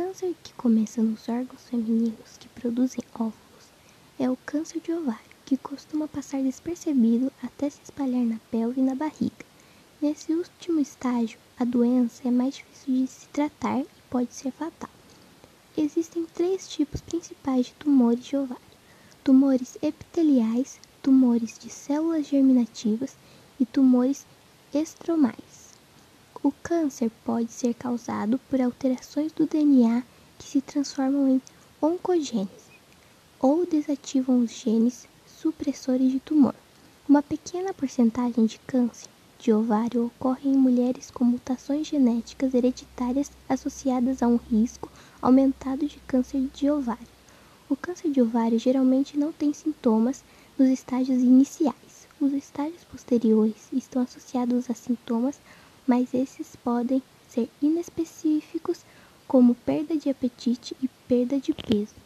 câncer que começa nos órgãos femininos que produzem óvulos é o câncer de ovário, que costuma passar despercebido até se espalhar na pele e na barriga. Nesse último estágio, a doença é mais difícil de se tratar e pode ser fatal. Existem três tipos principais de tumores de ovário: tumores epiteliais, tumores de células germinativas e tumores estromais. O câncer pode ser causado por alterações do DNA que se transformam em oncogênese ou desativam os genes supressores de tumor. Uma pequena porcentagem de câncer de ovário ocorre em mulheres com mutações genéticas hereditárias associadas a um risco aumentado de câncer de ovário. O câncer de ovário geralmente não tem sintomas nos estágios iniciais. Os estágios posteriores estão associados a sintomas, mas esses podem ser inespecíficos, como perda de apetite e perda de peso.